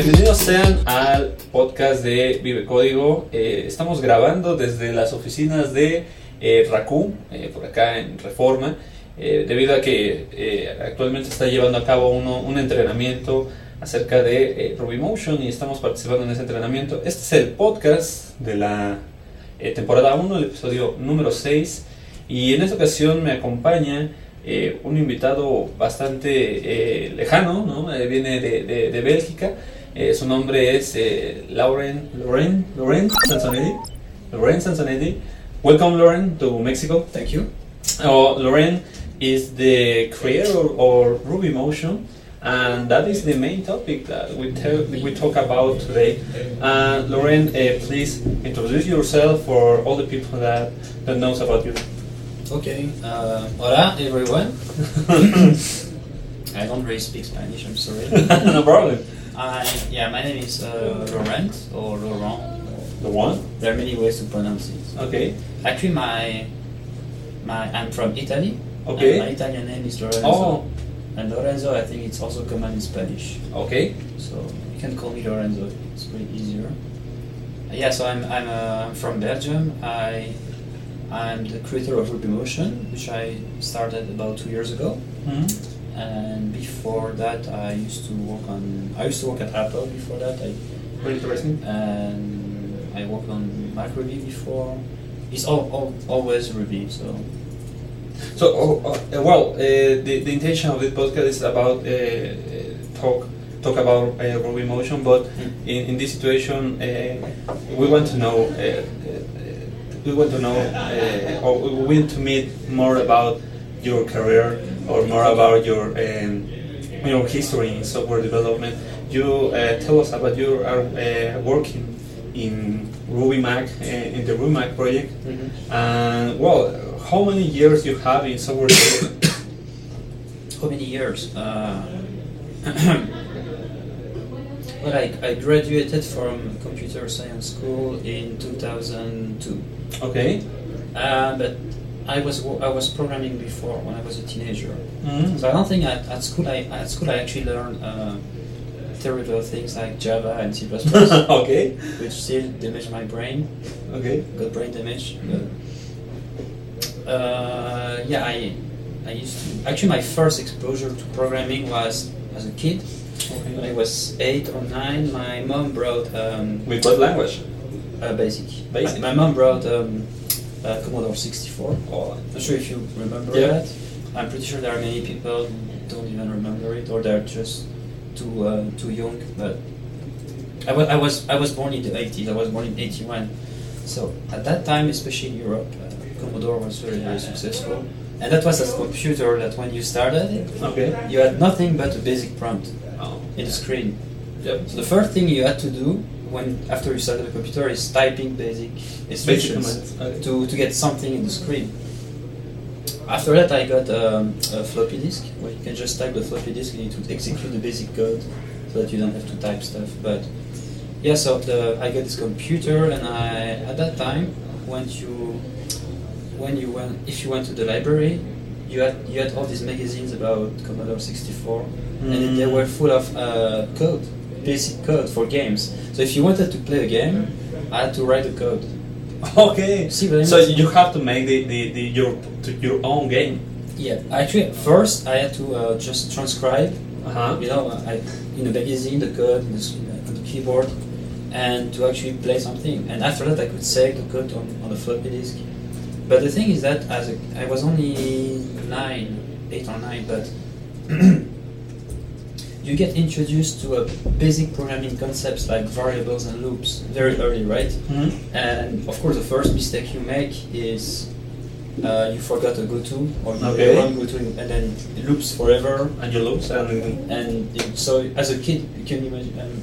Bienvenidos sean al podcast de Vive Código. Eh, estamos grabando desde las oficinas de eh, eh, por acá en Reforma, eh, debido a que actualmente está llevando a cabo uno- un entrenamiento acerca de RubyMotion y estamos participando en ese entrenamiento. Este es el podcast de la temporada 1, el episodio número 6, y en esta ocasión me acompaña un invitado bastante lejano, ¿no? Viene de, de- de Bélgica. Eh, su nombre es eh, Laurent, Laurent, Laurent Sansonetti. Laurent Sansonetti. Welcome, Laurent, to Mexico. Thank you. Oh, Laurent is the creator of Ruby Motion, and that is the main topic that we, tell, we talk about today. Uh, Laurent, uh, please introduce yourself for all the people that, that knows about you. Okay. Uh, hola, everyone. I don't really speak Spanish. I'm sorry. no problem. I yeah, my name is uh, Laurent or Laurent. The one. There are many ways to pronounce it. Okay. Actually, my my I'm from Italy. Okay. And my Italian name is Lorenzo. Oh. And Lorenzo, I think it's also common in Spanish. Okay. So you can call me Lorenzo. It's pretty easier. Uh, yeah, so I'm I'm, uh, from Belgium. I I'm the creator of Ruby Motion, which I started about two years ago. Mhm. And before that, I used to work on. I used to work at Apple before that. I, Very interesting. and I worked on Mac Ruby before. It's all, all always Ruby. So So, oh, oh, uh, well, uh, the, the intention of this podcast is about uh, uh, talk talk about uh, Ruby Motion, but in, in this situation, uh, we want to know uh, uh, we want to know uh, or we want to meet more about your career or more about your um, your history in software development. You uh, tell us about you are uh, working in Ruby Mac uh, in the Ruby Mac project. And well, how many years you have in software development? how many years? Uh, well, I, I graduated from computer science school in 2002. okay. Uh, but I was I was programming before when I was a teenager. Mhm. So I don't think at, at school I at school I actually learned uh, terrible things like Java and C++, okay. which still damage my brain. Okay. Got brain damage. Uh, yeah, I I used to actually my first exposure to programming was as a kid. When I was eight or nine, my mom brought um, With what language? a basic. Basic. My, my mom brought um, a Commodore 64. I'm Not sure if you remember Yeah. that. I'm pretty sure there are many people who don't even remember it, or they're just too uh, too young. But I was I was I was born in the 80s. I was born in 81. So at that time, especially in Europe, uh, Commodore was very very successful, and that was a computer that when you started it, okay. you had nothing but a basic prompt Oh. in the screen. Yep. So the first thing you had to do when after you started the computer is typing basic instructions okay. to, to get something in the screen. After that, I got um, a floppy disk where you can just type the floppy disk and it would execute the basic code so that you don't have to type stuff. But yeah, so the, I got this computer and I at that time when you when you went if you went to the library you had you had all these magazines about Commodore 64 and they Mm. were full of uh, code basic code for games so if you wanted to play a game I had to write the code Okay. See what I So you have to make the, the, the your your own game. yeah actually first I had to uh, just transcribe Uh huh. you know I, in the magazine the code in the, on the keyboard and to actually play something and after that I could save the code on, on the floppy disk but the thing is that as a, I was only nine eight or nine but you get introduced to a basic programming concepts like variables and loops very early right? Mhm. and of course the first mistake you make is uh, you forgot a goto or you Okay. run goto and then it loops forever. And you lose and and it, so as a kid you can imagine um,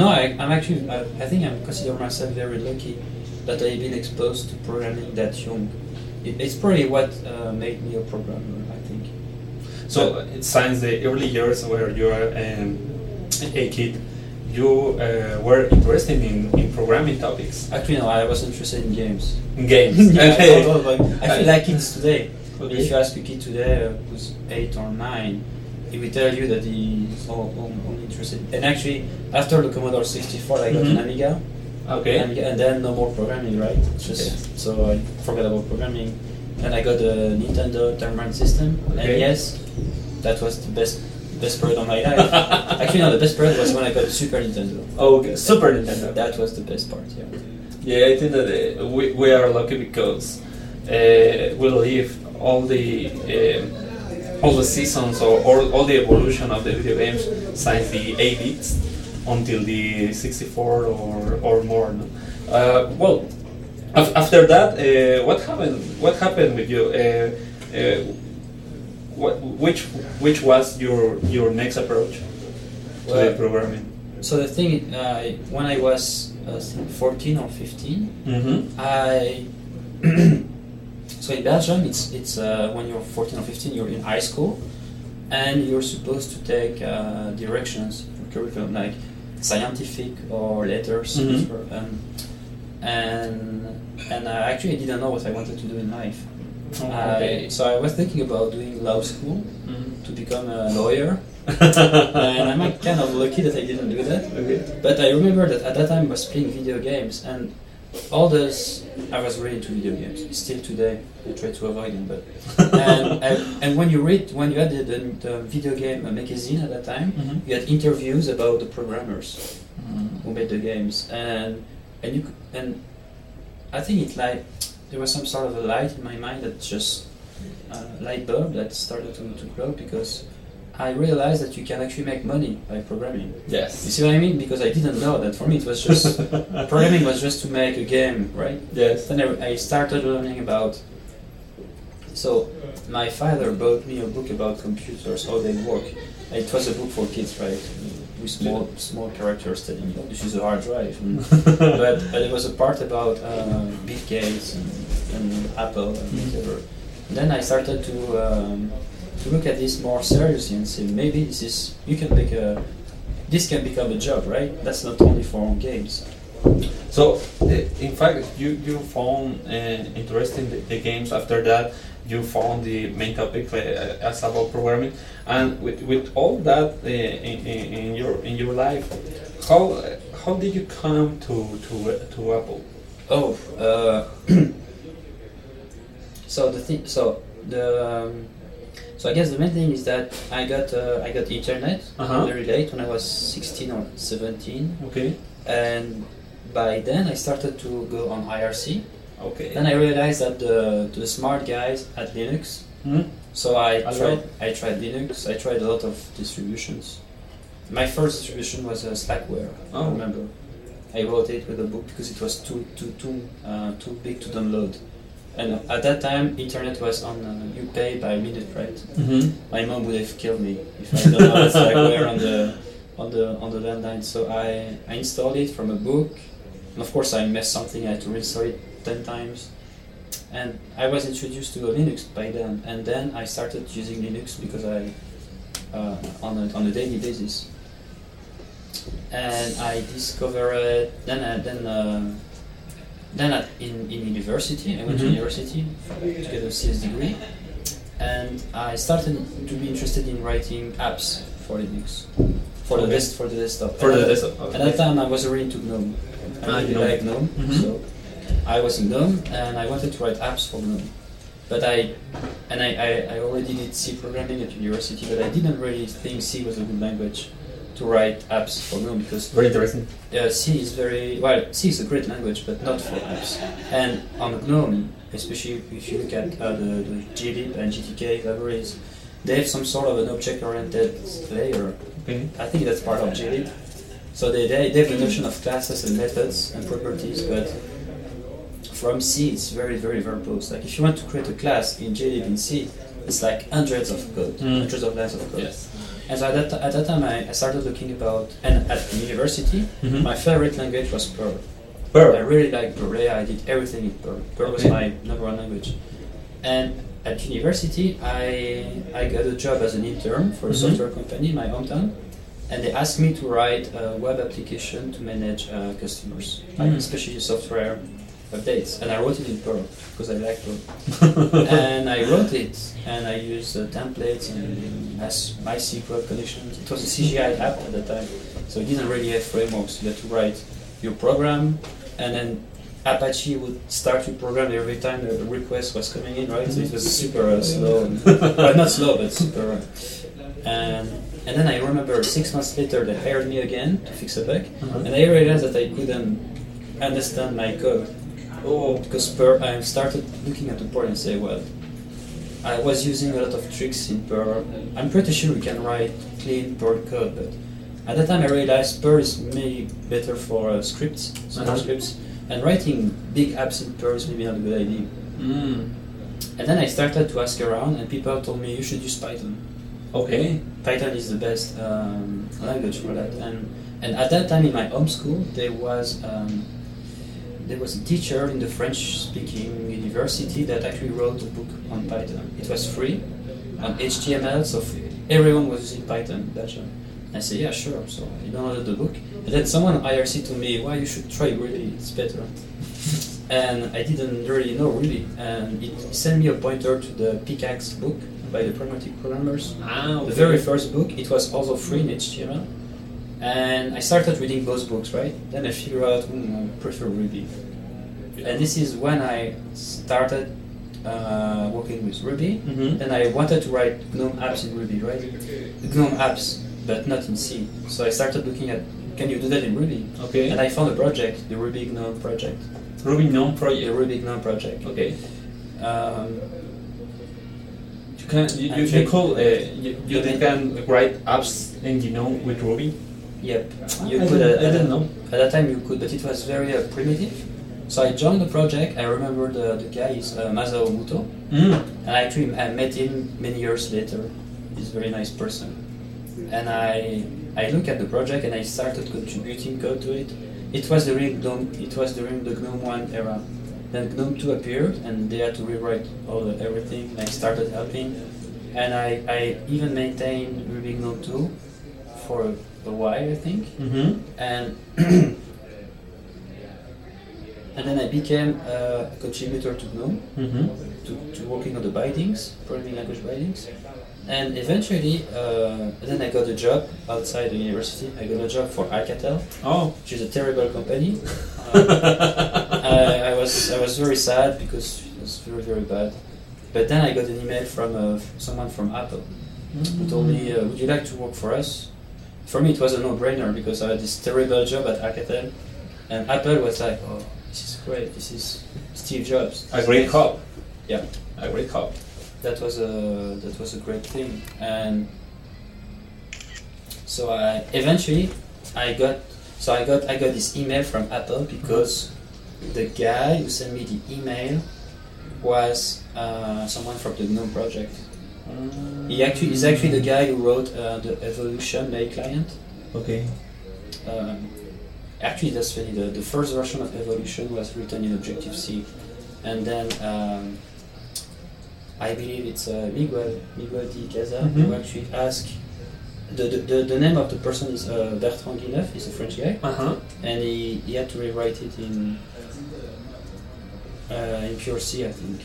no I, i'm actually I, I think i'm consider myself very lucky that i've been exposed to programming that young. It, it's probably what uh, made me a programmer. i so signs the early years where you are um, a kid. You uh, were interested in, in programming topics, actually no i was interested in games in games. yeah, okay. I, I feel like kids today Okay. if you ask a kid today uh, who's eight or nine he will tell you that he's all, all, only interested. And actually, after the Commodore 64, I got Mhm. an Amiga, Okay. Amiga, and then no more programming, right? Just Okay. so I forgot about programming. And I got a Nintendo Entertainment system, Okay. and yes, that was the best best period of my life. actually, no, the best part was when I got Super Nintendo. Oh, Okay. Super Nintendo. That was the best part. Yeah. Yeah, I think that uh, we, we are lucky because uh, we live all the um, all the seasons or, or all the evolution of the video games since the 8 bits until the 64 or or more. No? Uh, well, after that, uh, what happened? What happened with you? Uh, uh, what, which which was your your next approach to the programming? So the thing, uh, when I was uh, I think 14 or 15, Mm-hmm. I so in Belgium, it's it's uh, when you're 14 or 15, you're in high school, and you're supposed to take uh, directions for curriculum like scientific or letters, Mhm. or, um, and and I actually didn't know what I wanted to do in life. Oh, I, so I was thinking about doing law school Mhm. to become a lawyer, and I'm kind of lucky that I didn't do that. okay. But I remember that at that time I was playing video games, and all this I was really into video games. Still today, I try to avoid them. But and, and, and when you read, when you had the, the, the video game magazine at that time, Mhm. you had interviews about the programmers who made the games, and and you could, and I think it like there was some sort of a light in my mind that just uh, light bulb that started to, to glow because I realized that you can actually make money by programming. Yes. You see what I mean? Because I didn't know that. For me, it was just programming was just to make a game, right? Yes. Then I, I started learning about. So my father bought me a book about computers, how they work. It was a book for kids, right? With small small characters telling you, oh, this is a hard drive. And- but, but it was a part about uh, Bill Gates and, and Apple and Mhm. whatever. And then I started to um, to look at this more seriously and say maybe this is you can make a this can become a job, right? That's not only for games. So, uh, in fact, you you found uh, interesting the, the games. After that, you found the main topic uh, as about programming, and with, with all that uh, in, in, your in your life, how how did you come to to to Apple? Oh, uh, so the thing, so the um, so I guess the main thing is that I got uh, I got internet Uh-huh. very late when I was 16 or 17, Okay. and by then I started to go on IRC. Okay. Then I realized that the the smart guys had Linux, Hmm? so I tried I tried Linux. I tried a lot of distributions. My first distribution was uh, Slackware. I Oh. remember. I wrote it with a book because it was too too too uh, too big to download. And at that time, internet was on uh, you pay by minute, right? Mm-hmm. My mom would have killed me if I downloaded Slackware on the on the on the landline. So I, I installed it from a book, and of course I messed something. I had to reinstall it ten times, and I was introduced to Linux by then. And then I started using Linux because I uh, on a, on a daily basis. And I discovered then I, then uh, then at, in in university I went to Mhm. university to get a CS degree, and I started to be interested in writing apps for Linux, for the Okay. des- for the desktop. For And the at- desktop, okay. At that time, I was really into GNOME. I Ah, really GNOME. like GNOME, Mhm. so I was in GNOME, and I wanted to write apps for GNOME. But I, and I, I, I already did C programming at university, but I didn't really think C was a good language to write apps for GNOME because Very interesting. uh, C is very well. C is a great language, but not for apps. And on GNOME, especially if you look at uh, the, the glib and GTK libraries, they have some sort of an object-oriented layer. Okay. I think that's part of glib. So they, they, they have the notion of classes and methods and properties, but from C it's very very verbose. Like if you want to create a class in in C, it's like hundreds of code, Mm. hundreds of lines of code. Yes. And so at that, at that time, I, I started looking about, and at university, Mhm. my favorite language was Perl. Perl. I really liked Perl. Yeah, I did everything in Perl. Perl was my number one language. And at university, I I got a job as an intern for a Mhm. software company in my hometown, and they asked me to write a web application to manage uh, customers, like Mm. especially software updates, and I wrote it in Perl because I like Perl. and I wrote it, and I used uh, templates and as MySQL connections. It was a CGI app at the time, so it didn't really have frameworks. You had to write your program, and then Apache would start your program every time the request was coming in, right? So it was super uh, slow, well, not slow, but super. Uh, and and then I remember six months later they hired me again to fix a bug, Uh-huh. and I realized that I couldn't understand my code. Oh, because per, I started looking at the Perl and say, well, I was using a lot of tricks in Perl. I'm pretty sure we can write clean Perl code, but at that time I realized Perl is maybe better for uh, scripts, small Uh-huh. scripts, and writing big apps in Perl is maybe not a good idea. Mm. And then I started to ask around, and people told me you should use Python. Okay. Python is the best um, language for that. And and at that time in my home school, there was um, there was a teacher in the French-speaking university that actually wrote a book on Python. It was free on HTML, so everyone was using Python. That's. I said, yeah, sure. So I downloaded the book, and then someone IRC told me, "Why you should try Ruby? It's better." and I didn't really know Ruby, and it sent me a pointer to the Pickaxe book by the Pragmatic Programmers. Ah, The very first book, it was also free in HTML. And I started reading those books, right? Then I figured out, hmm, I prefer Ruby. And this is when I started uh, working with Ruby. Mhm. And I wanted to write GNOME apps in Ruby, right? GNOME apps, but not in C. So I started looking at, can you do that in Ruby? Okay. And I found a project, the Ruby GNOME project. Ruby GNOME The project. Ruby GNOME project. Okay. Um, You can you, you, you could uh, you, you can write apps in GNOME with Ruby. Yep. I You didn't- uh, I didn't know. At that time, you could, but it was very uh, primitive. So I joined the project. I remember the, the guy is uh, Masao Mutoh, Mm. and I actually I met him many years later. He's a very nice person, and I I look at the project and I started contributing code to it. It was during GNOME. It was during the GNOME one era. Then GNOME two appeared, and they had to rewrite all the, everything. And I started helping, and I, I even maintained Ruby GNOME two for a I think Mm-hmm. and and then I became a contributor to GNOME Mm-hmm. to, to working on the bindings, programming language bindings, and eventually uh, then I got a job outside the university. I got a job for Alcatel, Oh. which is a terrible company. Uh, I, I was I was very sad because it was very very bad. But then I got an email from uh, someone from Apple who told me, uh, "Would you like to work for us?" For me, it was a no-brainer because I had this terrible job at Alcatel, and Apple was like, "Oh, this is great. This is Steve Jobs." A great hub. Yeah, A great hub. that was a that was a great thing, and so I eventually I got so I got I got this email from Apple because the guy who sent me the email was uh, someone from the GNOME project. He actually is actually the guy who wrote uh, the Evolution Mail client. Okay. Um, actually, that's funny. The, the first version of Evolution was written in Objective C, and then um, I believe it's uh, Miguel Miguel de Icaza who Mhm. actually asked. The, the, the, the name of the person is uh, Bertrand Guiheneuf. He's a French guy, Uh huh. and he, he had to rewrite it in uh, in pure C, I think.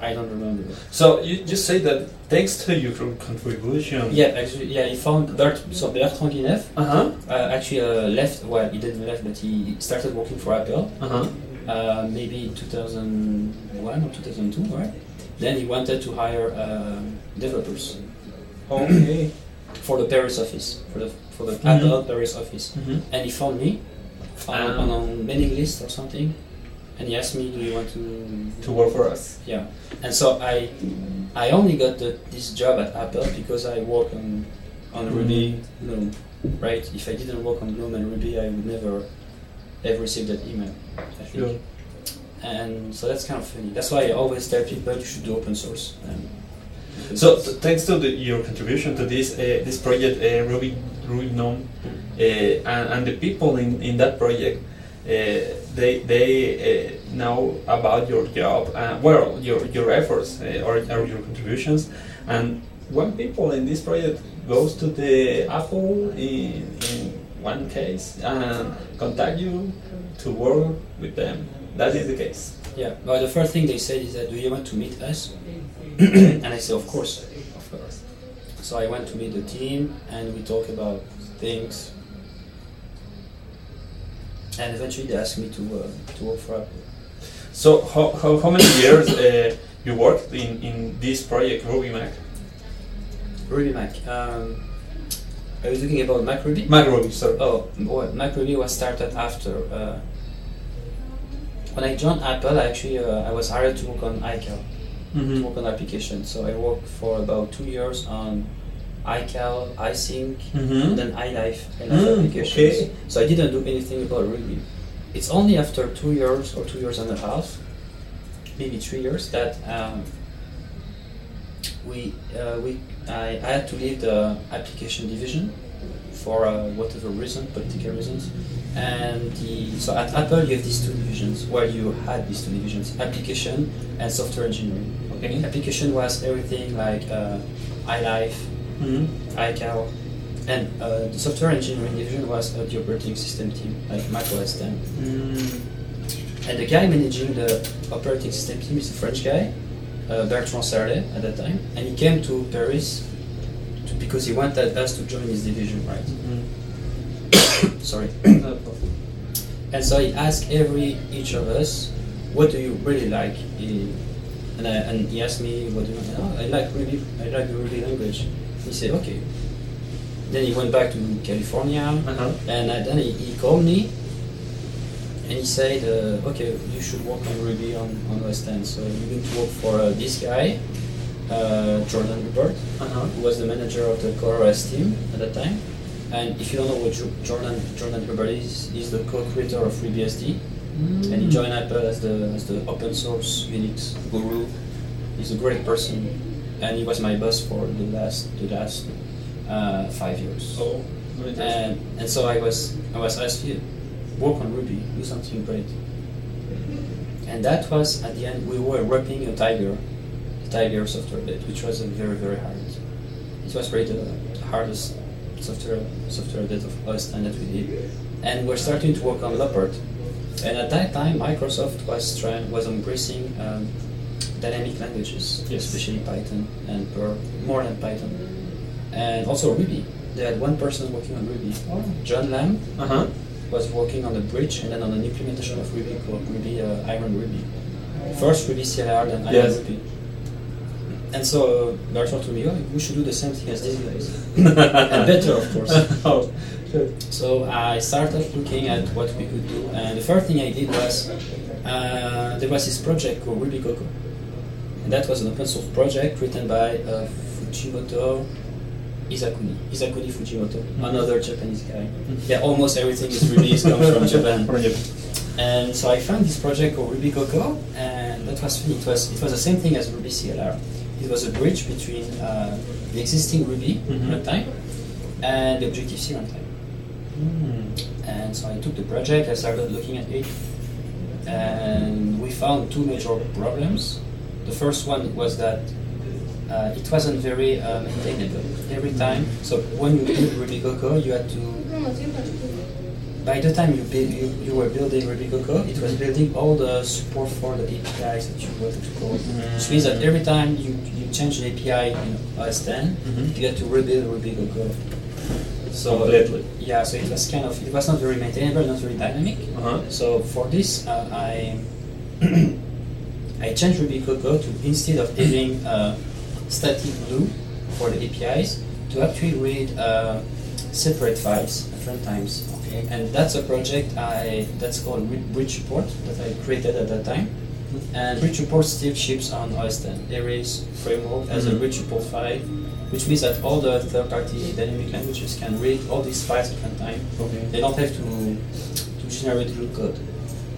I don't remember. So you just say that thanks to your contribution. Yeah, actually, yeah, he found Bert, so Bertrand Guiheneuf Uh huh. uh, actually uh, left. Well, he didn't left, but he started working for Apple. Uh huh. uh, maybe in 2001 or 2002, right? Then he wanted to hire um, developers Okay. for the Paris office, for the for the Mhm. Apple Paris office, Mm-hmm. and he found me on, Ah. on a mailing list or something, and he asked me, "Do you want to?" To work for us. Yeah, and so I I only got the, this job at Apple because I work on on. Ruby GNOME, right? If I didn't work on GNOME and Ruby, I would never have received that email. I think. Sure. And so that's kind of funny. That's why I always tell people you should do open source. Um, So th- thanks to the, your contribution to this uh, this project, uh, Ruby Ruby GNOME, uh, and, and the people in, in that project, uh, they they uh, know about your job, uh, well, your your efforts uh, or, or your contributions, and when people in this project goes to the Apple in, in one case and contact you to work with them. That is the case. Yeah. Well, the first thing they said is that, "Do you want to meet us?" and I said, "Of course." Of course. So I went to meet the team, and we talked about things. And eventually, they asked me to uh, to work for Apple. So how, how, how many years uh, you worked in, in this project Ruby Mac? Ruby Mac. Um, are you talking about Mac Ruby? Mac Ruby, sorry. Oh, well, Mac Ruby was started after. Uh, when I joined Apple, actually, uh, I was hired to work on iCal, to Mhm. work on application. So I worked for about two years on iCal, iSync, Mhm. and then iLife, iLife Mm, applications. okay. So I didn't do anything about Ruby. It's only after two years or two years and a half, maybe three years, that um, we uh, we I, I had to leave the application division for uh, whatever reason, political reasons. And the, so at Apple you have these two divisions where you had these two divisions, application and software engineering. Okay. Application was everything like uh, iLife, Mhm. iCal, and uh, the software engineering division was uh, the operating system team, like Mac OS 10. Mm. And the guy managing the operating system team is a French guy, uh, Bertrand Serlet at that time, and he came to Paris to, because he wanted us to join his division, right? Mhm. Sorry. And so he asked every each of us, "What do you really like?" He, and, I, and he asked me, "What do you want?" Oh, I like Ruby. I like the Ruby language. He said, "Okay." Then he went back to California, Uh-huh. and uh, then he, he called me, and he said, uh, "Okay, you should work on Ruby on on OS 10. So you need to work for uh, this guy, uh, Jordan Hubbard, Uh-huh. who was the manager of the CoreOS team at that time. And if you don't know what Jo- Jordan Jordan Hubbard is, he's the co-creator of FreeBSD, and he joined Apple as the as the open source Unix guru. He's a great person, and he was my boss for the last the last uh, five years. So, very. And, and so I was I was asked to work on Ruby, do something great. And that was at the end we were wrapping a Tiger, a Tiger software bit, which was a very very hard. It was really the, hardest software software bit of OS 10 that we did. And we're starting to work on Leopard. And at that time, Microsoft was trying was embracing um, dynamic languages, Yes. especially Python and Perl, more than Python, and also Ruby. They had one person working on Ruby, John Lam, Uh-huh. was working on the bridge and then on an implementation of Ruby called Ruby uh, Iron Ruby. First Ruby CLR, then Iron Yes. Ruby. And so Bertrand told me, oh, we should do the same thing as these guys. and better, of course. oh. So I started looking at what we could do, and the first thing I did was uh, there was this project called Ruby Cocoa, and that was an open source project written by uh, Fujimoto Hisakuni, Hisakuni Fujimoto, another Japanese guy. Yeah, almost everything is released comes from Japan. And so I found this project called Ruby Cocoa, and that was. It was it was the same thing as Ruby CLR. It was a bridge between uh, the existing Ruby Mhm. runtime and the Objective C runtime. Mm. And so I took the project, I started looking at it, and we found two major problems. The first one was that uh, it wasn't very uh, maintainable every time. So when you build Ruby Cocoa, you had to. By the time you build, you, you were building Ruby Cocoa, it was building all the support for the APIs that you wanted to call. Which means that every time you, you change an API in OS 10, Mhm. you had to rebuild Ruby Cocoa. So Completely. yeah, so it was kind of it was not very maintainable, not very dynamic. Uh-huh. So for this, uh, I I changed Ruby Cocoa to instead of having uh, static glue for the APIs, to actually read uh, separate files at runtimes. Okay, and that's a project I that's called BridgeSupport that I created at that time. And BridgeSupport still ships on OS 10. There is framework as a Mhm. BridgeSupport file, which means that all the third-party dynamic languages can read all these files at runtime Okay. they don't have to to generate real code.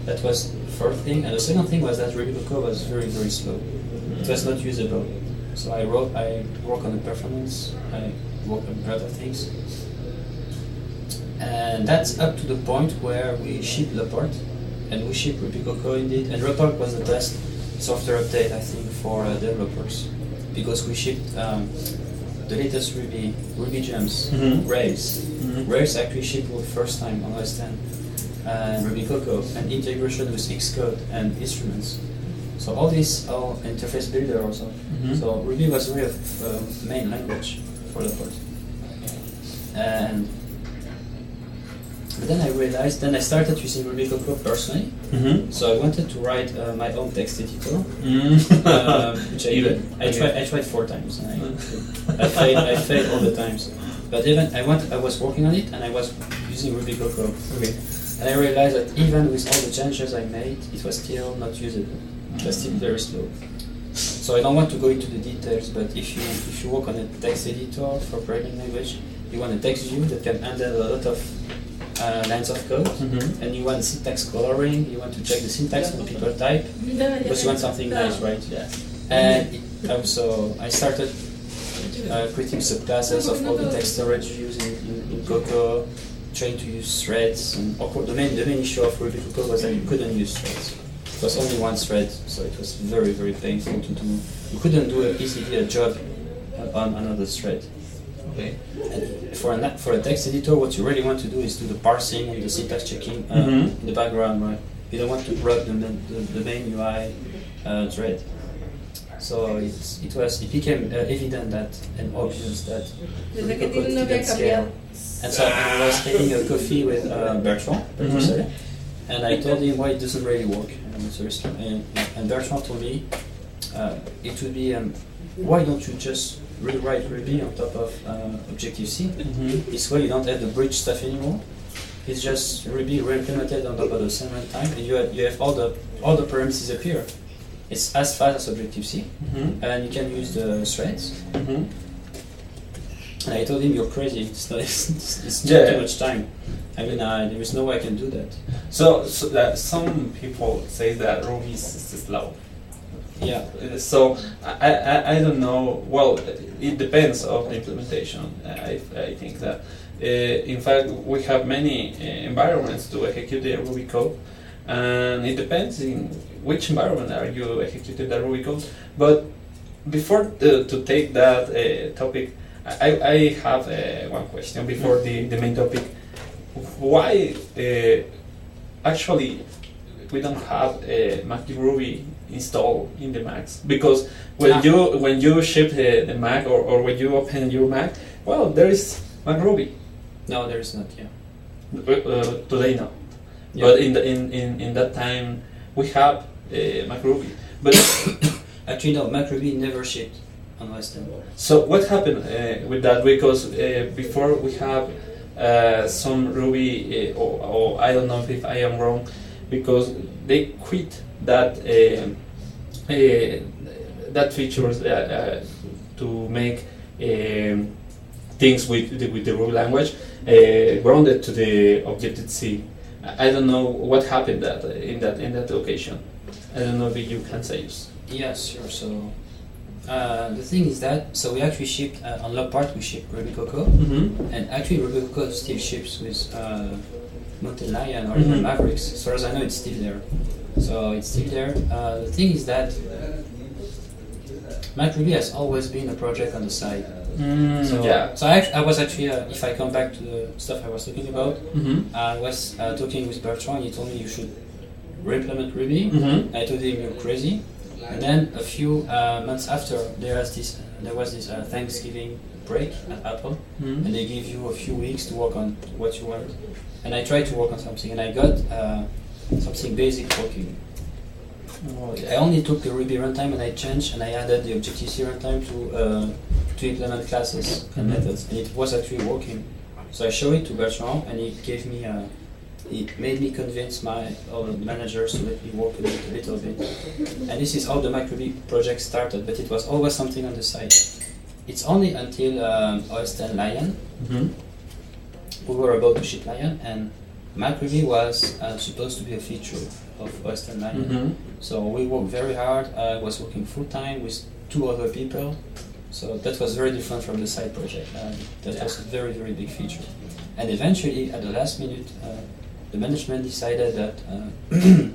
That was first thing, and the second thing was that Ruby code was very very slow. It was not usable. So I wrote, I work on the performance, I work on other things, and that's up to the point where we ship Leopard, and we ship Ruby indeed, and Leopard was the best software update I think for uh, developers because we shipped um, the latest Ruby Ruby gems Mhm. Rails. Mhm. Rails actually shipped for the first time on OS 10. And Ruby Cocoa, and integration with Xcode and instruments. So all these are interface builder also. Mhm. So Ruby was really a uh, main language for the part. And but then I realized, then I started using Ruby Cocoa personally. Mm-hmm. So I wanted to write uh, my own text editor, Mm. um, which I Even? did. I Okay. tried. I tried four times. I, I failed. I failed all the times. But even I want. I was working on it, and I was using Ruby Cocoa. Okay. And I realized that even with all the changes I made, it was still not usable. It was still very slow. So I don't want to go into the details, but if you if you work on a text editor for programming language, you want a text view that can handle a lot of uh, lines of code, Mhm. and you want syntax coloring. You want to check the syntax when people type, because you want something nice, right? Yeah. And it also, I started uh, creating subclasses of all the text storage views in, in, in Cocoa, trying to use threads. And the main, the main issue of Ruby Cocoa was that you couldn't use threads. It was only one thread, so it was very, very painful to do. You couldn't do a, a job on another thread. Okay. And for a, for a text editor, what you really want to do is do the parsing and the syntax checking uh, Mhm. in the background, right? You don't want to rub the, main- the, the main UI uh, thread. So it's, it was it became uh, evident that and obvious that Desde que Cocoa tiene no había didn't scale. cambiado. And so I was having a coffee with uh, Bertrand, producer, and I told him why it doesn't really work. And, so it's- and, and Bertrand told me uh, it would be um, why don't you just rewrite Ruby on top of uh, Objective C? Mm-hmm. This way you don't have the bridge stuff anymore. It's just Ruby re-implemented on top of the same runtime, and you have, you have all the all the parameters appear. It's as fast as Objective C, Mm-hmm. and you can use the threads. Mm-hmm. And I told him, "You're crazy. It's not. It's, it's too, Yeah. too much time. I mean, uh, there is no way I can do that." So, so that some people say that Ruby is, is slow. Yeah. So I, I, I don't know. Well, it depends of the implementation. I, I think that. Uh, in fact, we have many uh, environments to execute the Ruby code, and it depends in which environment are you executing the Ruby code. But before the, to take that uh, topic, I, I have uh, one question before the, the main topic. Why uh, actually we don't have uh, Mac Ruby installed in the Macs? Because when Ah. you when you ship the, the Mac or, or when you open your Mac, well, there is Mac Ruby. No, there is not. Yeah. Uh, today no, Yeah. but in, the, in, in in that time we have uh, But Actually, no. MacRuby never shipped on OS 10. So what happened uh, with that? Because uh, before we have uh, some Ruby, uh, or, or I don't know if I am wrong, because they quit that that features to make um, things with the, with the Ruby language uh, grounded to the Objective C. I don't know what happened that in that in that occasion. I don't know if you can say. Yes, sure. So uh, the thing is that so we actually shipped uh, on Leopard we shipped Ruby Cocoa, Mm-hmm. and actually Ruby Cocoa still ships with uh, Mountain Lion or even Mavericks. As far as I know, it's still there. So it's still there. Uh, the thing is that MacRuby has always been a project on the side. Mm, So, yeah. so I, I was actually, uh, if I come back to the stuff I was talking about, Mm-hmm. I was uh, talking with Bertrand. He told me you should re-implement Ruby. Mm-hmm. I told him you're crazy. And then a few uh, months after, there was this there was this uh, Thanksgiving break at Apple, Mm-hmm. and they give you a few weeks to work on what you want. And I tried to work on something, and I got uh, something basic working. Oh, I only took the Ruby runtime and I changed and I added the Objective C runtime to uh, to implement classes and Mhm. methods, and it was actually working. So I showed it to Bertrand, and he gave me. Uh, he made me convince my the managers to let me work with it a little bit. And this is how the MacRuby project started, but it was always something on the side. It's only until um, OS 10 Lion Mm-hmm. we were about to ship Lion, and MacRuby was uh, supposed to be a feature of 10 Lion. Mm-hmm. So we worked very hard. I was working full time with two other people. So that was very different from the side project. Uh, that was a very, very big feature. And eventually, at the last minute, uh, the management decided that uh,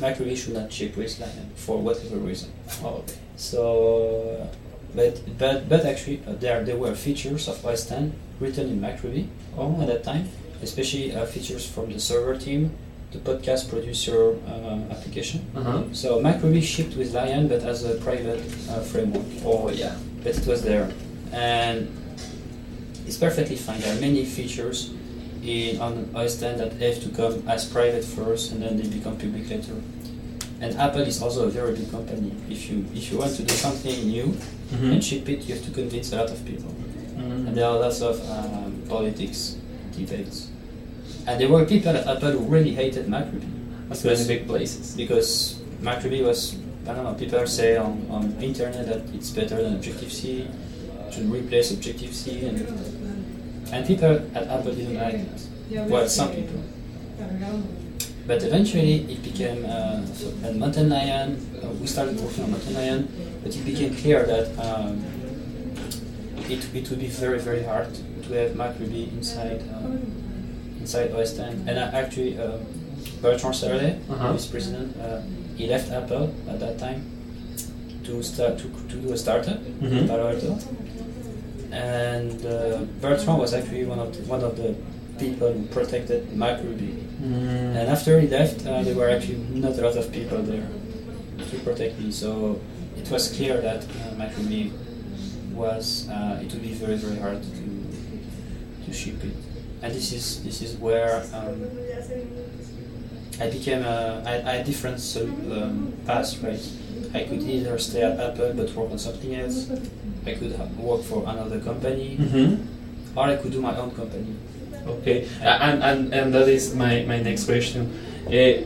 MacRuby should not ship with Lion for whatever reason. Oh, okay. So, but but but actually, uh, there there were features of 10 written in MacRuby Oh, at that time, especially uh, features from the server team, the podcast producer uh, application. Uh-huh. So MacRuby shipped with Lion, but as a private uh, framework. Oh yeah. But it was there, and it's perfectly fine. There are many features in on that have to come as private first, and then they become public later. And Apple is also a very big company. If you if you want to do something new Mhm. and ship it, you have to convince a lot of people. Mhm. And there are lots of um, politics debates. And there were people at Apple who really hated MacRuby As many big places. because MacRuby was I don't know. People say on, on internet that it's better than Objective C, should replace Objective C, and and people at Apple didn't like it. Well, some people. But eventually it became uh, so, and Mountain Lion. Uh, we started working on Mountain Lion, but it became clear that um, it, it would be very very hard to have MacRuby inside um, inside OS X. And uh, actually, uh, Bertrand Serlet, Uh-huh. who is president, uh, he left Apple at that time to start to, to do a startup, Mhm. Palo Alto. And uh, Bertrand was actually one of the, one of the people who protected MacRuby. Mm. And after he left, uh, there were actually not a lot of people there to protect me. So it was clear that uh, MacRuby was uh, it would be very very hard to to ship it. And this is this is where um, I became a I, I had different um, paths right. I could either stay at Apple but work on something else. I could work for another company, Mhm. or I could do my own company. Okay, and, and and that is my, my next question. Uh,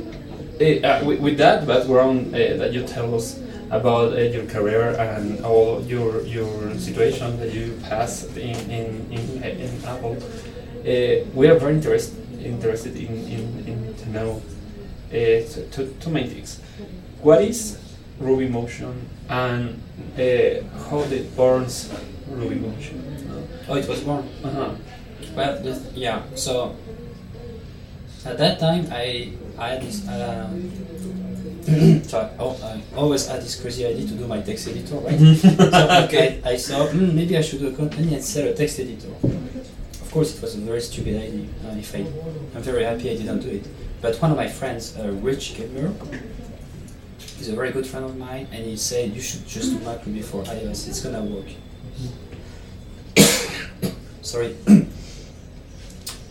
uh, with, with that background uh, that you tell us about uh, your career and all your your situation that you passed in in, in, in Apple, we are very interest, interested in, in, in to know uh, two, two main things. What is Ruby Motion and uh, how it burns Ruby Motion? Oh, it was born. Uh-huh. Well, the, yeah. So at that time, I I had this. Um, so I, I always had this crazy idea to do my text editor, right? so Okay. I, I saw hmm, maybe I should do a company and sell a text editor. Of course, it was a very stupid idea. Uh, if I, I'm very happy I didn't do it. But one of my friends, uh, Rich Kilmer, is a very good friend of mine, and he said you should just do MacRuby for iOS. It's gonna work. Sorry.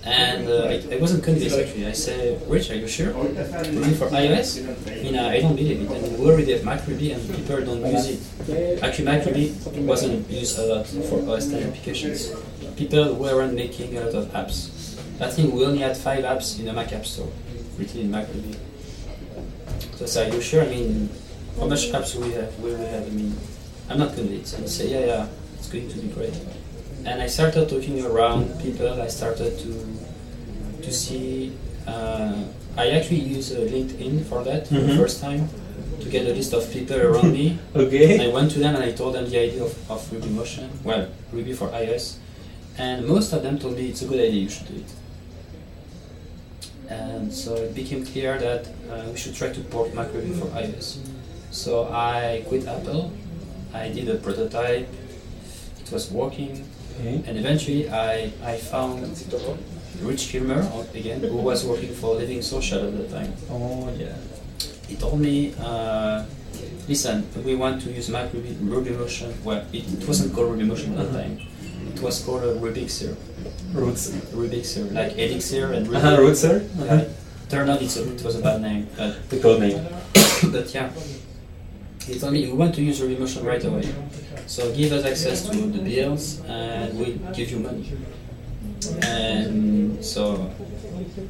and uh, I, I wasn't convinced actually. I said, Rich, are you sure? Ruby for iOS? You uh, I don't believe it. And we already have MacRuby and people don't use it. Actually, MacRuby wasn't used a lot for OS X applications. People weren't making a lot of apps. I think we only had five apps in the Mac App Store written in MacRuby. So I said, are you sure? I mean, how much apps we have? Will we have? I mean, I'm not convinced. And said, yeah, yeah, it's going to be great. And I started talking around people. I started to to see. Uh, I actually used uh, LinkedIn for that for the Mhm. first time to get a list of people around me. Okay. I went to them and I told them the idea of, of Ruby Motion, well, Ruby for iOS, and most of them told me it's a good idea, you should do it. And so it became clear that uh, we should try to port MacRuby for iOS. So I quit Apple, I did a prototype, it was working, Okay. and eventually I, I found Rich Kilmer, again, who was working for Living Social at the time Oh yeah. he told me, uh, listen, we want to use MacRuby Ruby Motion. Well, it, it wasn't called Ruby Motion at that time. It was called a Rubixir. Roots. Rubixir, like Elixir and Ruby. Uh-huh, Rootser. Yeah. Turned out it's a, it was a bad name, but, The code name. but yeah. He told me, we want to use Ruby Motion right away. So give us access to the bills and we'll give you money. And so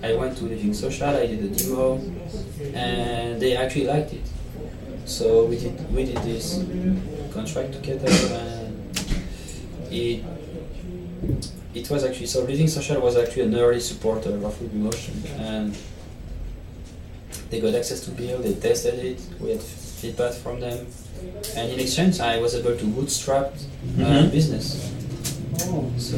I went to Living Social, I did a demo, and they actually liked it. So we did we did this contract together, and it it was actually so Living Social was actually an early supporter of Ruby Motion, and they got access to build, they tested it, we had feedback from them, and in exchange I was able to bootstrap uh, Mhm. business. Oh. So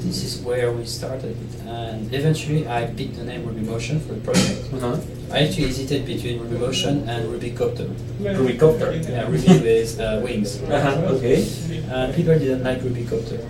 this is where we started, and eventually I picked the name Ruby Motion for the project. Uh-huh. I actually hesitated between Ruby Motion and Ruby Copter. Rubicopter. Yeah, Ruby with uh, wings. Uh-huh. Okay. Uh, people didn't like Ruby Copter.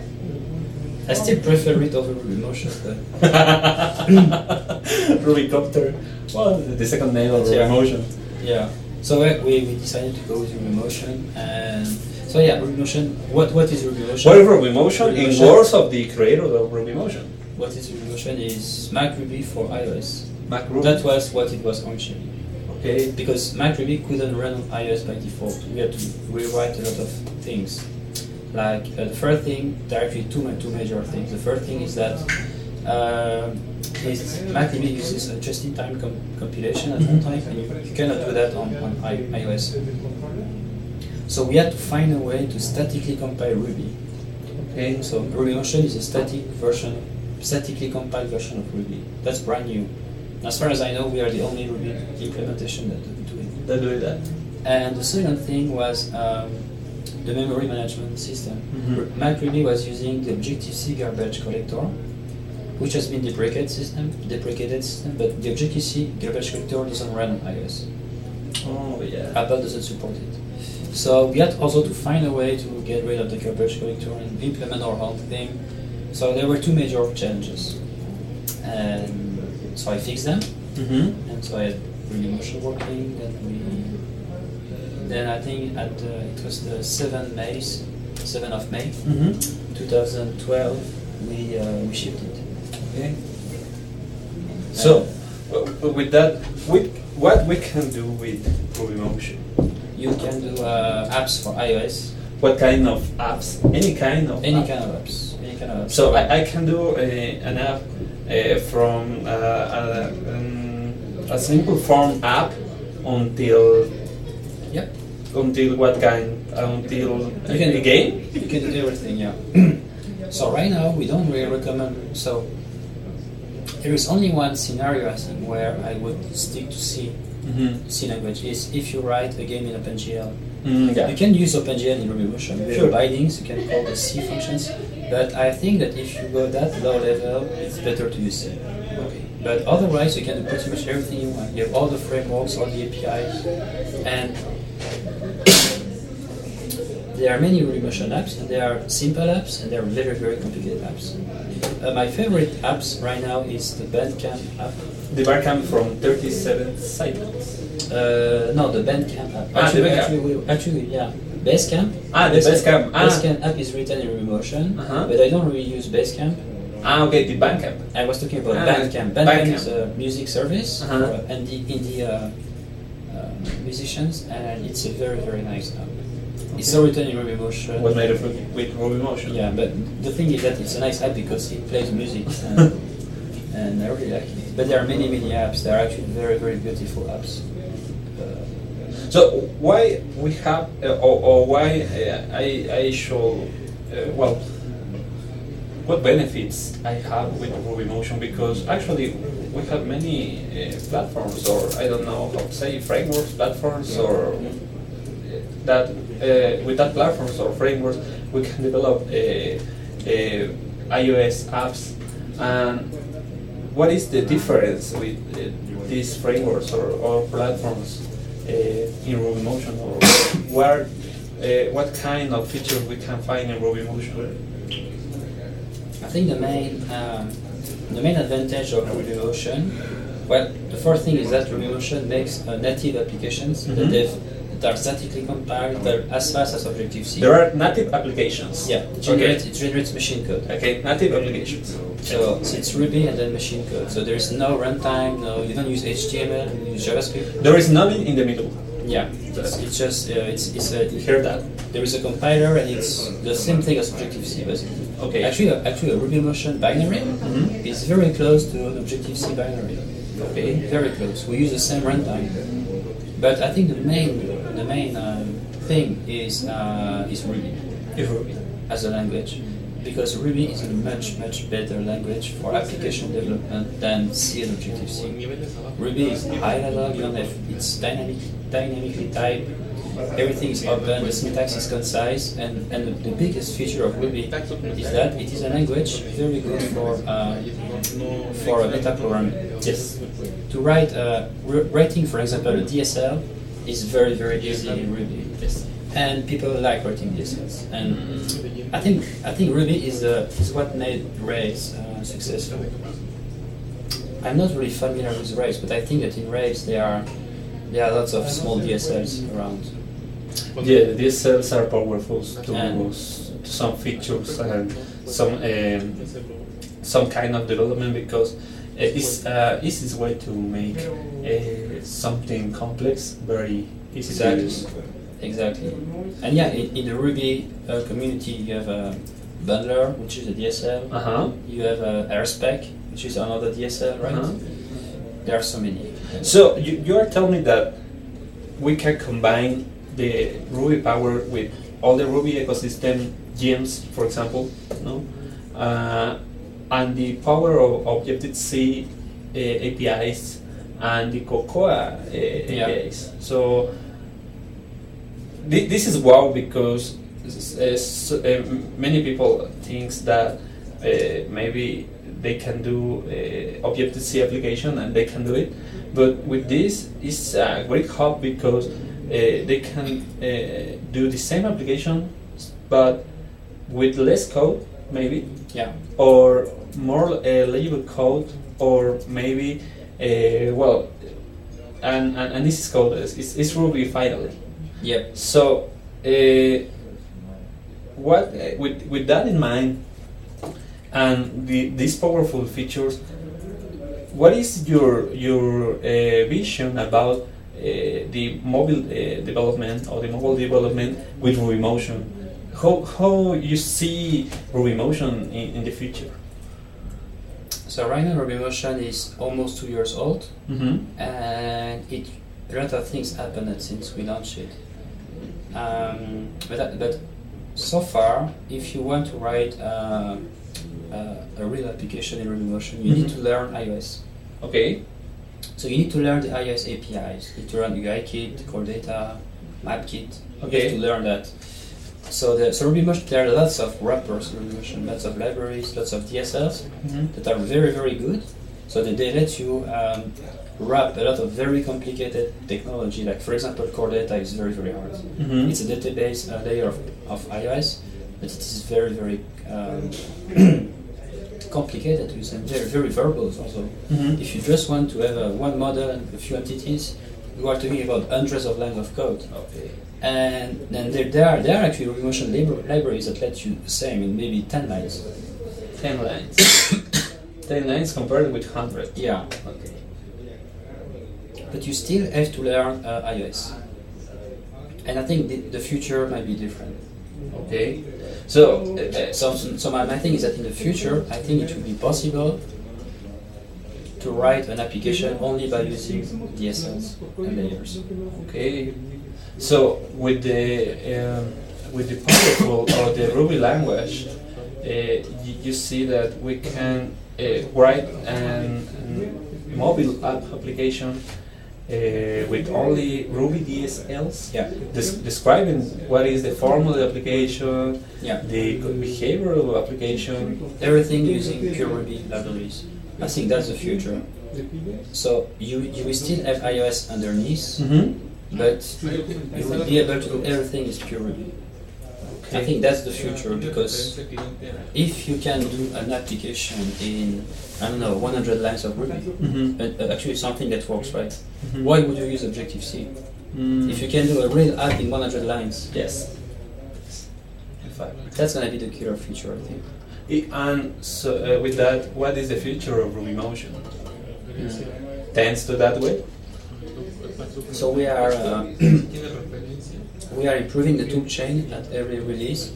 I still prefer it over Rubymotion, but Rubycopter. Well, the second name of Yeah. Rubymotion. yeah. So uh, we, we decided to go with Rubymotion, and so yeah, Rubymotion. What what is Rubymotion? What is Rubymotion? In words of the creator of Rubymotion. What is Rubymotion is MacRuby for iOS. Mac Ruby. That was what it was originally. okay. Because MacRuby couldn't run on iOS by default. We had to rewrite a lot of things. Like uh, the first thing, there are actually two, two major things. The first thing is that uh, is MacRuby uses a just-in-time com- compilation at runtime, and you, you cannot do that on, on I- iOS. So we had to find a way to statically compile Ruby. Okay. So Rubymotion is a static version, statically compiled version of Ruby. That's brand new. As far as I know, we are the only Ruby implementation that do it. They're doing that. And the second thing was um, the memory management system. Mhm. MacRuby was using the Objective-C garbage collector, which has been deprecated system, deprecated system, but the Objective-C garbage collector doesn't run on iOS. Oh yeah. Apple doesn't support it. So we had also to find a way to get rid of the garbage collector and implement our own thing. So there were two major challenges. And so I fixed them. Mm-hmm. And so I had Rubymotion working. Then we, then I think at the, it was the 7 May, 7 of May, Mm-hmm. 2012, we uh, we shipped it. Okay. So, w- with that, with what we can do with Rubymotion? You can do uh, apps for iOS, What kind of apps? Any kind of any app? kind of apps, any kind of apps. So I, I can do a, an app uh, from uh, a, um, a simple form app until Yep. until what kind? Until You can a game? You can do everything, yeah. so right now we don't really recommend. So there is only one scenario I think where I would stick to C. Mm-hmm. C language is if you write a game in OpenGL. Mm, yeah. You can use OpenGL in Rubymotion. With Sure. bindings, you can call the C functions. But I think that if you go that low level, it's better to use C. Okay. But otherwise, you can do pretty much everything you want. You have all the frameworks, all the APIs, and there are many Rubymotion apps, and there are simple apps, and there are very, very complicated apps. Uh, my favorite apps right now is the Bandcamp app. The Bandcamp from 37signals. Uh, no, the Bandcamp app. Ah, the Actually, Bandcamp. actually, we, actually, yeah. Basecamp. Ah, the Basecamp. Ah. Basecamp app is written in Rubymotion, Uh-huh. but I don't really use Basecamp. Ah, okay, the Bandcamp. I was talking about Ah, Bandcamp. Bandcamp Bandcamp. is a music service Uh-huh. for indie, indie uh, uh, musicians, and it's a very, very nice app. It's all written in Rubymotion. Was made of, with Rubymotion. Yeah, but the thing is that it's a nice app because it plays music, and, and I really like it. But there are many, many apps. They are actually very, very beautiful apps. Uh, So why we have, uh, or, or why uh, I, I should, uh, well, what benefits I have with Rubymotion? Because actually we have many uh, platforms, or I don't know how to say, frameworks, platforms, or uh, that uh, with that platforms or frameworks we can develop uh, uh, iOS apps. And what is the difference with uh, these frameworks or, or platforms uh, in Rubymotion, or where, uh, what kind of features we can find in Rubymotion? I think the main um, the main advantage of Rubymotion, well, the first thing is that Rubymotion makes uh, native applications that, Mhm. they've, that are statically compiled, that are as fast as Objective C. There are native applications. yeah, it generates, it generates machine code. Okay, native applications. So, so it's Ruby and then machine code. So there is no runtime, no you don't use HTML, you use JavaScript. There is nothing in the middle. Yeah, it's, it's just uh, it's it's a You hear that? there is a compiler and it's the same thing as Objective C basically. Okay. Actually, a, actually, a Rubymotion binary Mhm. is very close to an Objective C binary. Okay. Very close. We use the same runtime. But I think the main the main um, thing is uh, is Ruby Is Ruby. as a language because Ruby is a much much better language for application development than C and Objective C. Ruby is high level. You don't have it's dynamic dynamically typed. Everything is open. The syntax is concise, and and the, the biggest feature of Ruby is that it is a language very good for uh, for a meta programming. Yes. To write uh, writing, for example, a DSL is very very easy in Ruby. Yes. and people like writing DSLs. And I think I think Ruby is the is what made Rails uh, successful. I'm not really familiar with Rails, but I think that in Rails there are there are lots of small DSLs around. Yeah, DSLs are powerful to And- to some features and some um, some kind of development because uh, it's uh, easiest way to make uh, something complex very easy to Exactly. use. Exactly. And yeah, in, in the Ruby uh, community, you have a bundler, which is a DSL. Uh huh. You have a RSpec, which is another DSL, right? Uh-huh. There are so many. So you, you are telling me that we can combine the Ruby power with all the Ruby ecosystem gems, for example, no, uh, and the power of Objective C uh, APIs and the Cocoa uh, APIs. So thi- this is wow because s- uh, s- uh, many people thinks that uh, maybe they can do uh, Objective C application and they can do it, but with this it's a great help because uh, they can uh, do the same application but with less code maybe Yeah. or more uh, legible code or maybe uh, well and, and, and this is called it's, it's Ruby finally Yep. so, uh, what uh, with with that in mind, and the, these powerful features, what is your your uh, vision about uh, the mobile uh, development or the mobile development with Ruby Motion? How how you see Ruby Motion in, in the future? So right now, RubyMotion is almost two years old, Mm-hmm. and it a lot of things happened since we launched it. Um, but that- but so far, if you want to write uh, uh, a real application in RubyMotion, you need Mhm. to learn iOS. Okay. So you need to learn the iOS APIs. You need to learn UIKit, Core Data, MapKit. You Okay. have to learn that. So the so RubyMotion there are lots of wrappers in RubyMotion, lots of libraries, lots of DSLs Mm-hmm. that are very very good. So that they let you um, wrap a lot of very complicated technology. Like for example, Core Data is very very hard. Mm-hmm. It's a database uh, layer of, of iOS, but it is very very um, complicated to use and very very verbose also. Mm-hmm. If you just want to have a, one model and a few entities, you are talking about hundreds of lines of code. Okay. And then there, there, are, there are actually Remotion libra- libraries that let you the same in maybe 10 lines. Ten lines. Ten lines compared with hundred. Yeah. Okay. But you still have to learn uh, iOS. And I think the, the future might be different. Okay. So, uh, uh, So, so my, my thing is that in the future, I think it will be possible to write an application only by using DSLs and layers. okay. So with the um, with the powerful or the Ruby language, uh, you, you see that we can uh, write an, an mobile app application uh, with only Ruby DSLs. Yeah. Des- describing what is the form of the application, Yeah. the behavioral application. Everything using pure Ruby libraries. I think that's the future. So you, you will still have iOS underneath, Mm-hmm. But you will be able to do everything is pure Ruby. I think that's the future because if you can do an application in I don't know 100 lines of Ruby, Mm-hmm. uh, uh, actually something that works right. Mhm. Why would you use Objective C? Mm. If you can do a real app in 100 lines, Yes. In fact. that's gonna be the killer feature, I think. I- And so, uh, with that, what is the future of Ruby Motion? Tends to that way? So we are uh, we are improving the tool chain at every release.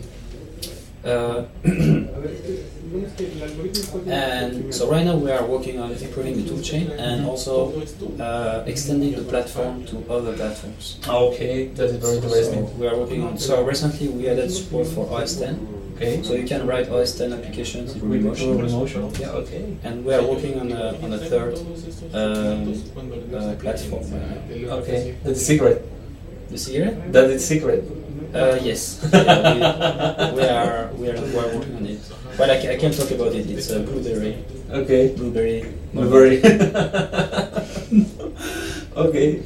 Uh, and so right now we are working on improving the tool chain and also uh, extending the platform to other platforms. Okay, that's very So interesting. we are working on. So recently we added support for OS 10. Okay. So you can write OS 10 applications in Ruby Ruby Motion. Motion. Yeah, okay. And we are working on a, on a third um, uh, platform. Okay, that's a secret. the secret? That is secret. Uh, yes. Yeah, we, we are we are we are working on it. But I, I can't talk about it. It's a blueberry. Okay. Blueberry. Very. okay.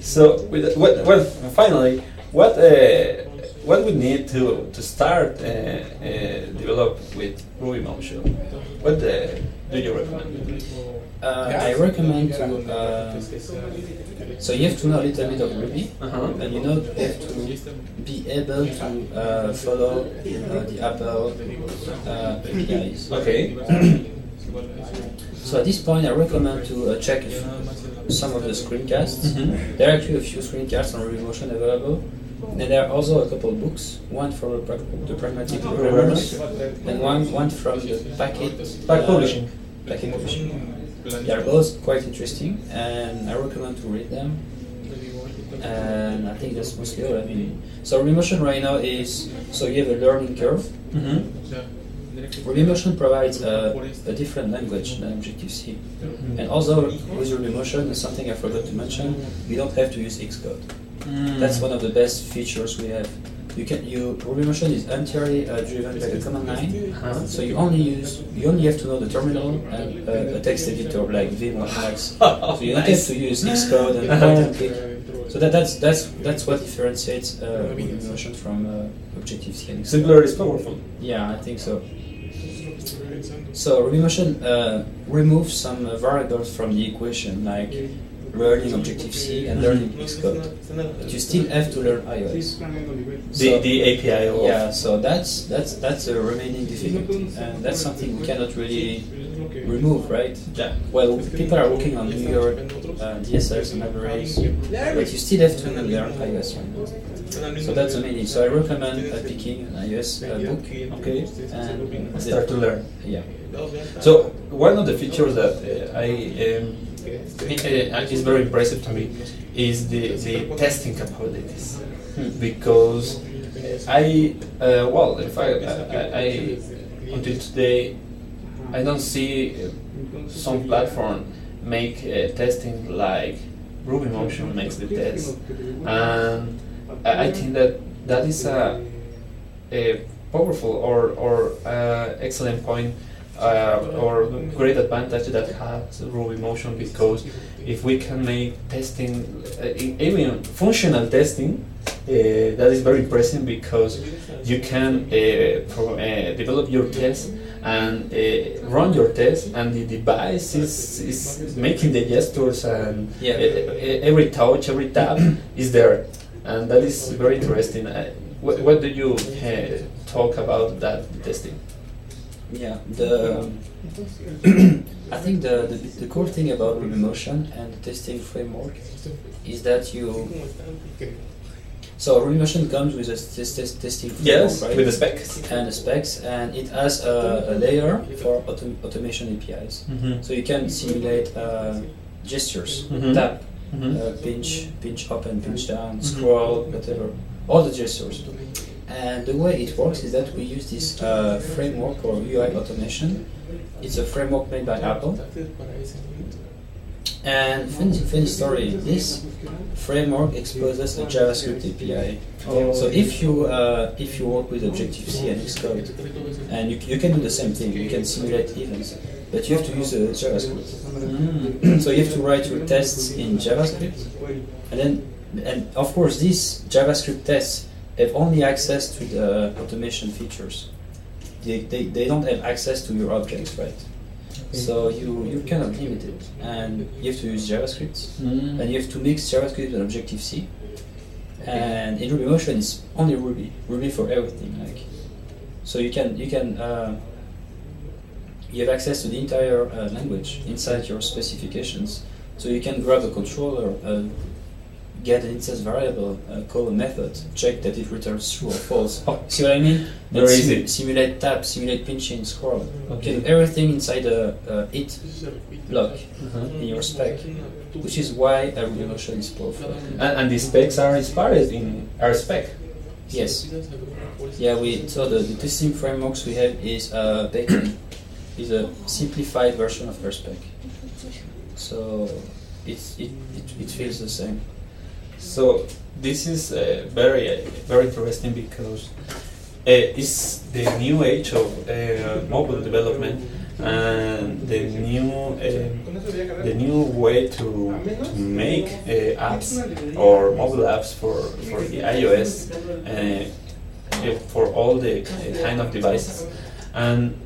So, with what, well, finally, what uh, what we need to to start uh, uh, develop with Ruby Motion? What uh, do you recommend? Uh, I recommend to. Uh, so you have to know a little bit of Ruby, Uh-huh. and you know you have to be able to uh, follow uh, the Apple uh, APIs. Okay. So at this point, I recommend to uh, check some of the screencasts. Mhm. There are actually a few screencasts on Remotion available, and there are also a couple of books. One from the, pra- the Pragmatic Programmers, and one one from the Packt Packt Publishing. Packt Publishing. They are both quite interesting, and I recommend to read them. And I think that's mostly all. I mean, so Remotion right now is so you have a learning curve. Mhm. Rubymotion provides a, a different language than Objective C. And also with Rubymotion, something I forgot to mention, you don't have to use Xcode. Mm. That's one of the best features we have. You can you Rubymotion is entirely uh, driven by the command line, Uh-huh. so you only use you only have to know the terminal and uh, a text editor like Vim or Emacs. So you don't have to use Xcode and point and click. So that, that's that's that's what differentiates uh, Rubymotion from uh, Objective C. Simpler is powerful. Yeah, I think so. So Rubymotion uh, removes some uh, variables from the equation, like learning Objective C and learning Xcode. But you still have to learn iOS. The, So- the API of yeah, so that's that's that's a remaining difficulty, and that's something we cannot really remove, right? Yeah. Well, people are working on New York uh, DSLs and libraries, but you still have to learn iOS right now. So that's amazing. So I recommend uh, picking an iOS uh, book. Okay. And Start to learn. Yeah. So one of the features that uh, I um, is very impressive to me is the, the testing capabilities. Because I uh, well in fact I, I until today I don't see uh, some platform make uh, testing like Ruby Motion makes the test. And I I think that that is a, a powerful or, or uh, excellent point uh, or great advantage that has Ruby Motion because if we can make testing, uh, even functional testing, uh, that is very impressive because you can uh, pro- uh, develop your test and uh, run your test and the device is, is making the gestures and Yeah. every touch, every tap is there and that is very interesting. Uh, what, what do you uh, talk about that testing? Yeah, the I think the, the the cool thing about Rubymotion and the testing framework is that you so Rubymotion comes with a test, test, testing framework, Yes, right? with the specs. and the specs, and it has a, a layer for autom- automation APIs. Mm-hmm. So you can simulate uh, gestures, Mhm. tap, Mhm. uh, pinch, pinch up and pinch down, Mhm. scroll, whatever, all the gestures. And the way it works is that we use this uh, framework or UI automation. It's a framework made by Apple. And funny, funny story, this framework exposes a JavaScript API. So if you uh, if you work with Objective C and Xcode, and you, you can do the same thing, you can simulate events, but you have to use a JavaScript. Mm. so you have to write your tests in JavaScript, and then and of course these JavaScript tests have only access to the automation features. They, they, they don't have access to your objects, right? So you you kind of limited, and you have to use JavaScript, Mm. and you have to mix JavaScript and Objective C. And in Rubymotion, it's only Ruby, Ruby for everything. Like, so you can you can uh, you have access to the entire uh, language inside your specifications. So you can grab a controller, uh, get an instance variable, uh, call a method, check that it returns true or false. Oh. See what I mean? Very And easy. Simulate tap, simulate pinching, scroll. Okay. do everything inside a uh, it block Uh-huh. in your spec, which is why a Rubymotion is powerful. And, and the specs are inspired in RSpec. Yes. Yeah, we so the, the testing frameworks we have is uh, Bacon is a simplified version of RSpec. So it's it, it, it feels the same. So this is uh, very uh, very interesting because uh, it's the new age of uh, mobile development and the new uh, the new way to, to make uh, apps or mobile apps for, for the iOS uh, for all the kind of devices. And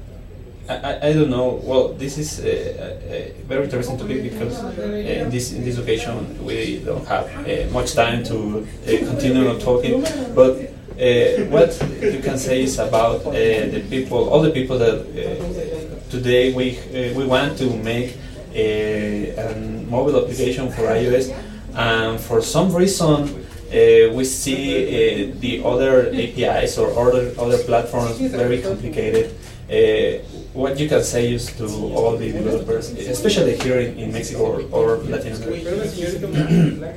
I, I, don't know. Well, this is uh, uh, very interesting topic because uh, in this in this occasion we don't have uh, much time to uh, continue on talking. But uh, what you can say is about uh, the people, all the people that uh, today we uh, we want to make a, a mobile application for iOS, and for some reason. Uh, we see uh, the other APIs or other other platforms very complicated. Uh, what you can say is to all the developers, especially here in, in Mexico or, or Latin America.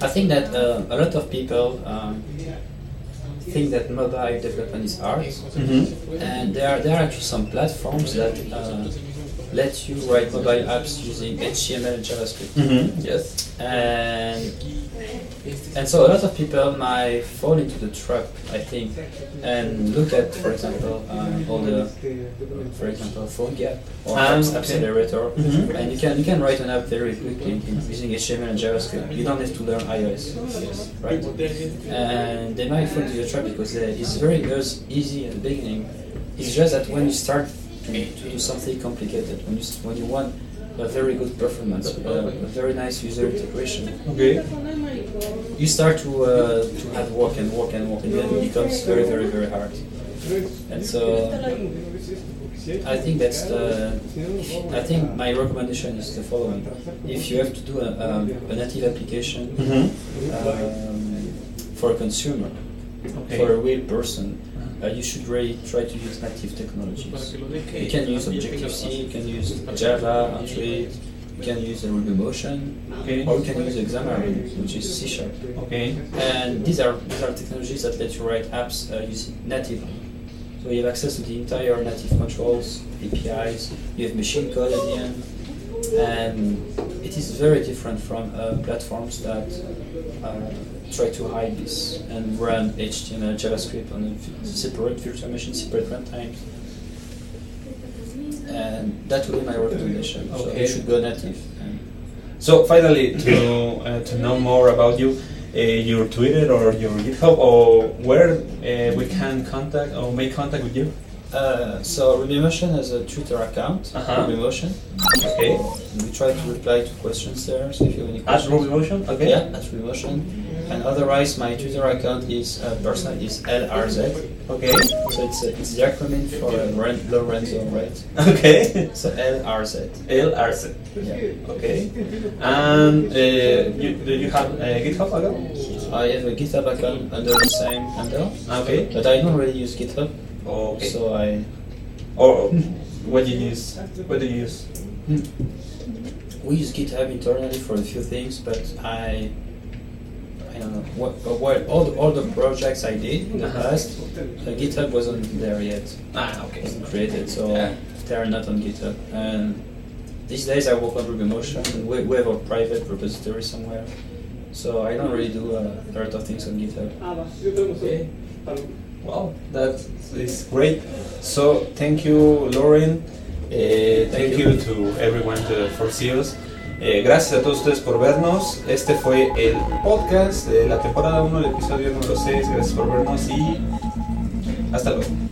I think that uh, a lot of people um, think that mobile development is hard, Mhm. and there are there are actually some platforms that uh, let you write mobile apps using HTML and JavaScript. Mm-hmm. Yes. and and so a lot of people might fall into the trap, I think, and look at, for example, um, all the, for example, PhoneGap or Ah, Apps okay. Accelerator, Mhm. and you can you can write an app very quickly using HTML and JavaScript. You don't have to learn iOS, yes, right? And they might fall into the trap because they, it's very easy at the beginning. It's just that when you start to, to do something complicated, when you when you want a very good performance, a, a very nice user integration, Okay. you start to uh, to have work and work and work, and then it becomes very, very, very hard. And so, I think that's the. I think my recommendation is the following: if you have to do a, um, a native application Mm-hmm. um, for a consumer, Okay. for a real person, uh, you should really try to use native technologies. You can use Objective C, you can use Java, Android, you can use Rubymotion, Okay. or you can use Xamarin, which is C Sharp. Okay. And these are these are technologies that let you write apps uh, using natively. So you have access to the entire native controls, APIs. You have machine code at the end, and it is very different from uh, platforms that uh, try to hide this and run HTML, JavaScript on a separate virtual machine, separate runtime. And that would be my recommendation. So Okay. you should go native. So finally, to uh, to know more about you, uh, your Twitter or your GitHub, or where uh, we can contact or make contact with you. Uh, so Rubymotion has a Twitter account, Uh-huh. Rubymotion. Okay. We try to reply to questions there, so if you have any At questions. Rubymotion. Okay. Yeah, at Rubymotion. And otherwise, my Twitter account is uh, personal is LRZ. Okay. So it's uh, it's the acronym for uh, Ren- Lorenzo, right? Okay. So LRZ. LRC. Yeah. Okay. And uh, you, do you have a GitHub account? I have a GitHub account under the same handle, Okay. but I don't really use GitHub, Okay. so I. Oh, what do you use? What do you use? We use GitHub internally for a few things, but I. I don't know. What, but what all the all the projects I did in the Uh-huh. past, uh, GitHub wasn't there yet. Ah, okay. wasn't created, so Yeah. they are not on GitHub. And these days I work on Rubymotion. We, we have a private repository somewhere, so I don't really do a lot of things on GitHub. Okay. Wow, that is great. So thank you, Lauren. Eh, thank, Thank you. you. to everyone to, for seeing us. Eh, gracias a todos ustedes por vernos. Este fue el podcast de la temporada 1, el episodio número 6. Gracias por vernos y hasta luego.